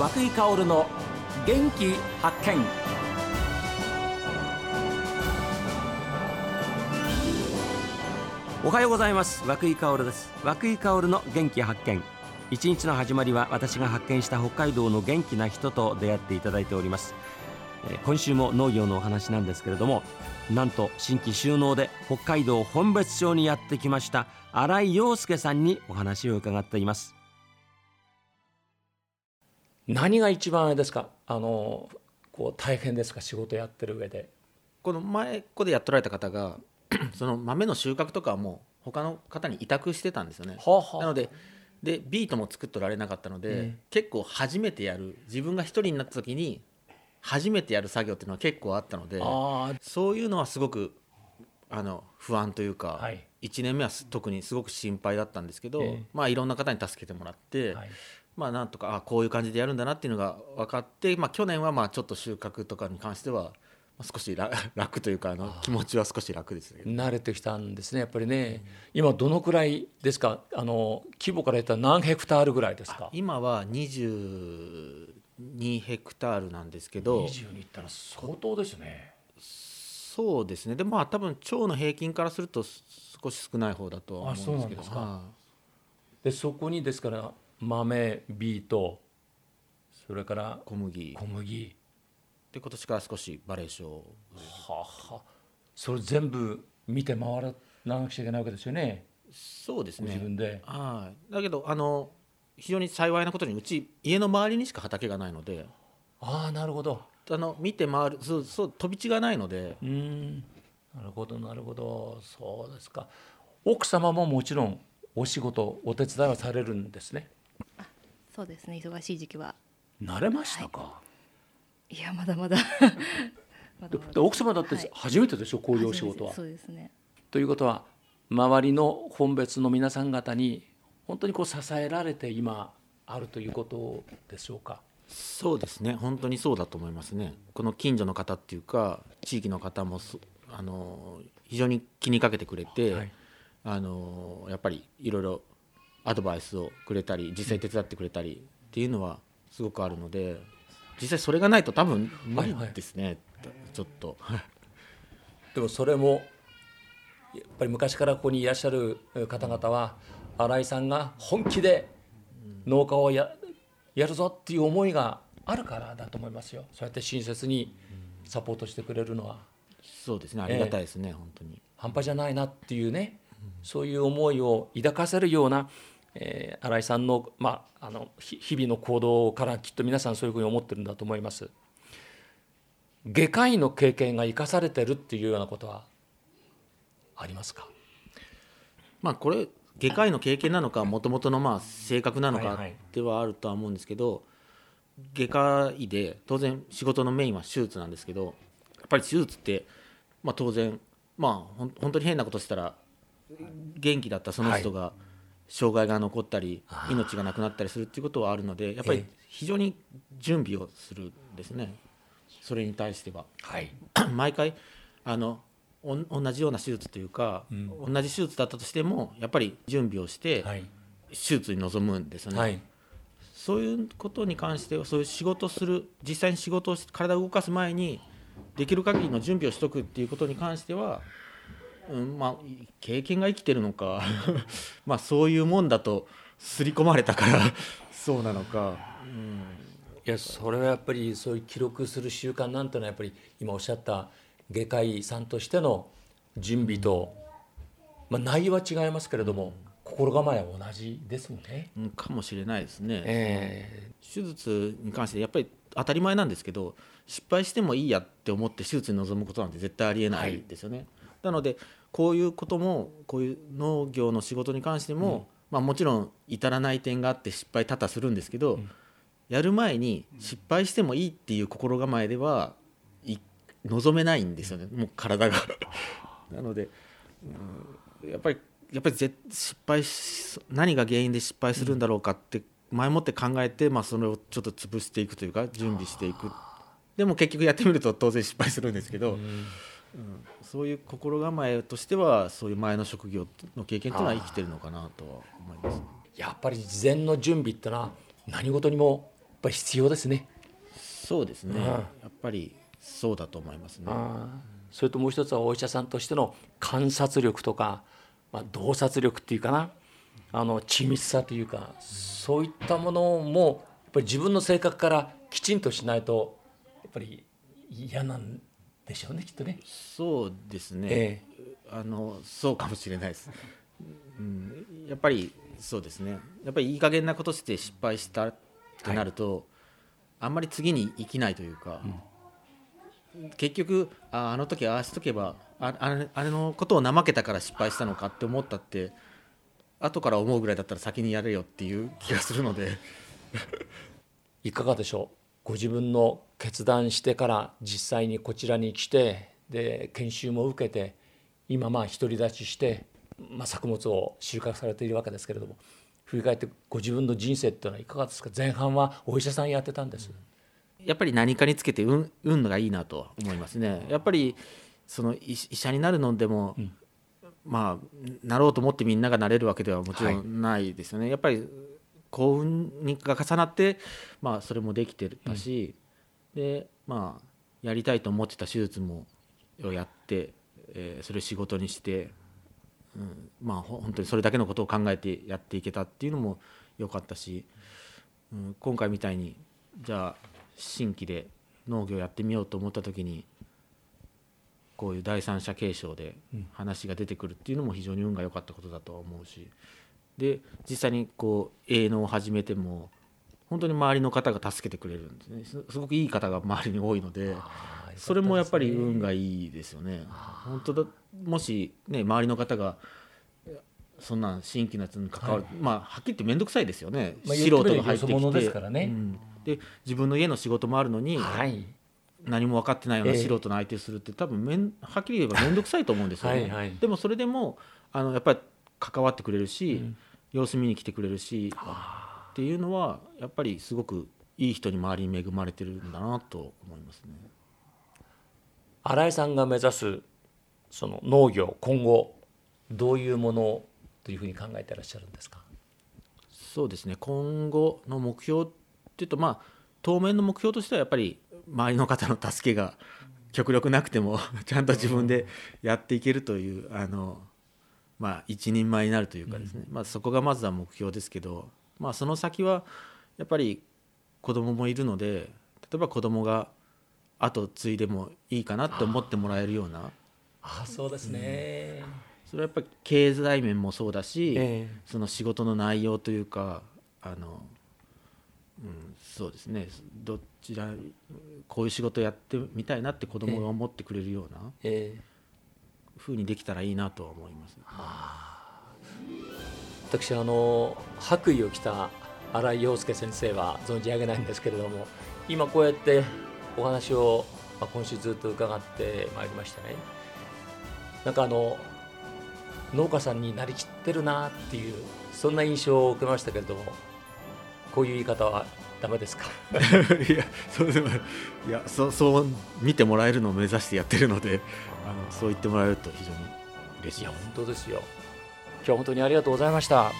和井香の元気発見。おはようございます。和井香です。和井香の元気発見。一日の始まりは私が発見した北海道の元気な人と出会っていただいております。今週も農業のお話なんですけれどもなんと新規収納で北海道本別町にやってきました新井陽介さんにお話を伺っています。何が一番あれですか？あのこう大変ですか？仕事やってる上で。この前ここでやっておられた方が その豆の収穫とかはもう他の方に委託してたんですよね、はあはあ、なのででビートも作っておられなかったので、うん、結構初めてやる自分が一人になった時に初めてやる作業っていうのは結構あったのでそういうのはすごくあの不安というか、はい、1年目は特にすごく心配だったんですけど、えー、まあ、いろんな方に助けてもらって、はい、まあ、なんとかあこういう感じでやるんだなっていうのが分かって、まあ、去年はまあちょっと収穫とかに関しては少し 楽というかあの気持ちは少し楽です慣れてきたんですねやっぱりね、うん、今どのくらいですか？あの規模から言ったら何ヘクタールぐらいですか？今は20 2ヘクタールなんですけど。22ったら相当ですね。そうですね。でまあ多分腸の平均からすると少し少ない方だとは思うんですけど。でそこにですから豆ビートそれから小麦。小麦。で今年から少しバレーショーはは。それ全部見て回らなくちゃいけないわけですよね。そうですね。自分で。はい。だけどあの非常に幸いなことにうち家の周りにしか畑がないので。ああなるほど。あの見て回るそうそう飛び地がないので。うん。なるほどなるほど。そうですか。奥様ももちろんお仕事お手伝いはされるんですねそうですね。忙しい時期は。慣れましたか、はい、いやまだまだ。まだまだ奥様だって初めてでしょ、はい、こういうお仕事は。そうですね。ということは周りの本別の皆さん方に本当にこう支えられて今あるということでしょうか？そうですね。本当にそうだと思いますね。この近所の方っていうか地域の方もあの非常に気にかけてくれて、はい、あのやっぱりいろいろアドバイスをくれたり実際手伝ってくれたりっていうのはすごくあるので実際それがないと多分無理ですね、はいはい、ちょっと。でもそれもやっぱり昔からここにいらっしゃる方々は新井さんが本気で農家をややるぞっていう思いがあるからだと思いますよ。そうやって親切にサポートしてくれるのは。そうですね。ありがたいですね、えー、本当に。半端じゃないなっていうね、そういう思いを抱かせるような、えー、新井さんの,、まあ、あの日々の行動からきっと皆さんそういうふうに思ってるんだと思います。外科医の経験が生かされてるっていうようなことはありますか？まあこれ外科医の経験なのかもともとのまあ性格なのかではあるとは思うんですけど、外科医で当然仕事のメインは手術なんですけどやっぱり手術って、まあ、当然まあ本当に変なことしたら元気だったその人が障害が残ったり命がなくなったりするっていうことはあるのでやっぱり非常に準備をするんですね。それに対しては。はい、毎回あの同じような手術というか、うん、同じ手術だったとしてもやっぱり準備をして手術に臨むんですよね、はい、そういうことに関してはそういう仕事する実際に仕事をし体を動かす前にできる限りの準備をしとくっていうことに関しては、うんまあ、経験が生きてるのか。まあそういうもんだと刷り込まれたから。そうなのか。うん。いやそれはやっぱりそういう記録する習慣なんてのはやっぱり今おっしゃった外科医さんとしての準備と、まあ、内容は違いますけれども心構えは同じですもんね。かもしれないですね、えー、手術に関してやっぱり当たり前なんですけど失敗してもいいやって思って手術に臨むことなんて絶対ありえないですよね。はい、なのでこういうこともこういう農業の仕事に関しても、うん、まあ、もちろん至らない点があって失敗多々するんですけど、うん、やる前に失敗してもいいっていう心構えでは望めないんですよね。もう体が。なので、うん、やっぱりやっぱり失敗何が原因で失敗するんだろうかって前もって考えて、まあ、それをちょっと潰していくというか準備していく。でも結局やってみると当然失敗するんですけど、うん、そういう心構えとしてはそういう前の職業の経験というのは生きてるのかなとは思います。やっぱり事前の準備ってのは何事にもぱり必要ですね。そうですね、やっぱりそうだと思いますね。それともう一つはお医者さんとしての観察力とか、まあ、洞察力っていうかなあの緻密さというかそういったものもやっぱり自分の性格からきちんとしないとやっぱり嫌なんでしょうねきっとね。そうですね、ええ、あのそうかもしれないです。うん、やっぱりそうですね。やっぱりいい加減なことして失敗したってなると、はい、あんまり次に生きないというか、うん、結局ああの時ああしとけばああれあれのことを怠けたから失敗したのかって思ったって後から思うぐらいだったら先にやれよっていう気がするので。いかがでしょう？ご自分の決断してから実際にこちらに来てで研修も受けて今まあ独り立ちして、まあ、作物を収穫されているわけですけれども振り返ってご自分の人生っていうのはいかがですか？前半はお医者さんやってたんです。やっぱり何かにつけて運運がいいなと思いますね。やっぱりその医者になるのでも、うん、まあなろうと思ってみんながなれるわけではもちろんないですよね。はい、やっぱり幸運が重なって、まあ、それもできてたし、うん、でまあやりたいと思ってた手術もやって、えー、それを仕事にして、うん、まあ本当にそれだけのことを考えてやっていけたっていうのも良かったし、うん、今回みたいにじゃあ新規で農業やってみようと思った時にこういう第三者継承で話が出てくるっていうのも非常に運が良かったことだとは思うし。で実際にこう営農を始めても本当に周りの方が助けてくれるんですね。すごくいい方が周りに多いのでそれもやっぱり運がいいですよね。本当だもしね周りの方がそんな新規のやつに関わる、はい、まあはっきり言って面倒くさいですよね、まあ、素人が入ってきて。でね、うん、で自分の家の仕事もあるのに、はい、何も分かってないような素人の相手するって多分めんはっきり言えば面倒くさいと思うんですよね。はいはい、でもそれでもあのやっぱり関わってくれるし、うん。様子見に来てくれるしっていうのはやっぱりすごくいい人に周りに恵まれてるんだなと思いますね。新井さんが目指すその農業今後どういうものというふうに考えてらっしゃるんですか？そうですね。今後の目標っていうとまあ当面の目標としてはやっぱり周りの方の助けが極力なくても ちゃんと自分でやっていけるというあのまあ、一人前になるというかですね、うん、まあ、そこがまずは目標ですけど、まあ、その先はやっぱり子供もいるので例えば子供が後継いでもいいかなって思ってもらえるような。あそうですね、うん、それはやっぱり経済面もそうだし、えー、その仕事の内容というかあの、うん、そうですね。どちらこういう仕事やってみたいなって子供が思ってくれるような。えーふうにできたらいいなと思います、はあ、私あの白衣を着た新井陽介先生は存じ上げないんですけれども今こうやってお話を、まあ、今週ずっと伺ってまいりましてね。なんかあの農家さんになりきってるなっていうそんな印象を受けましたけれどもこういう言い方はダメですか？いやそうでもいやそそう見てもらえるのを目指してやってるのであのそう言ってもらえると非常に嬉しいいや本当ですよ。今日は本当にありがとうございました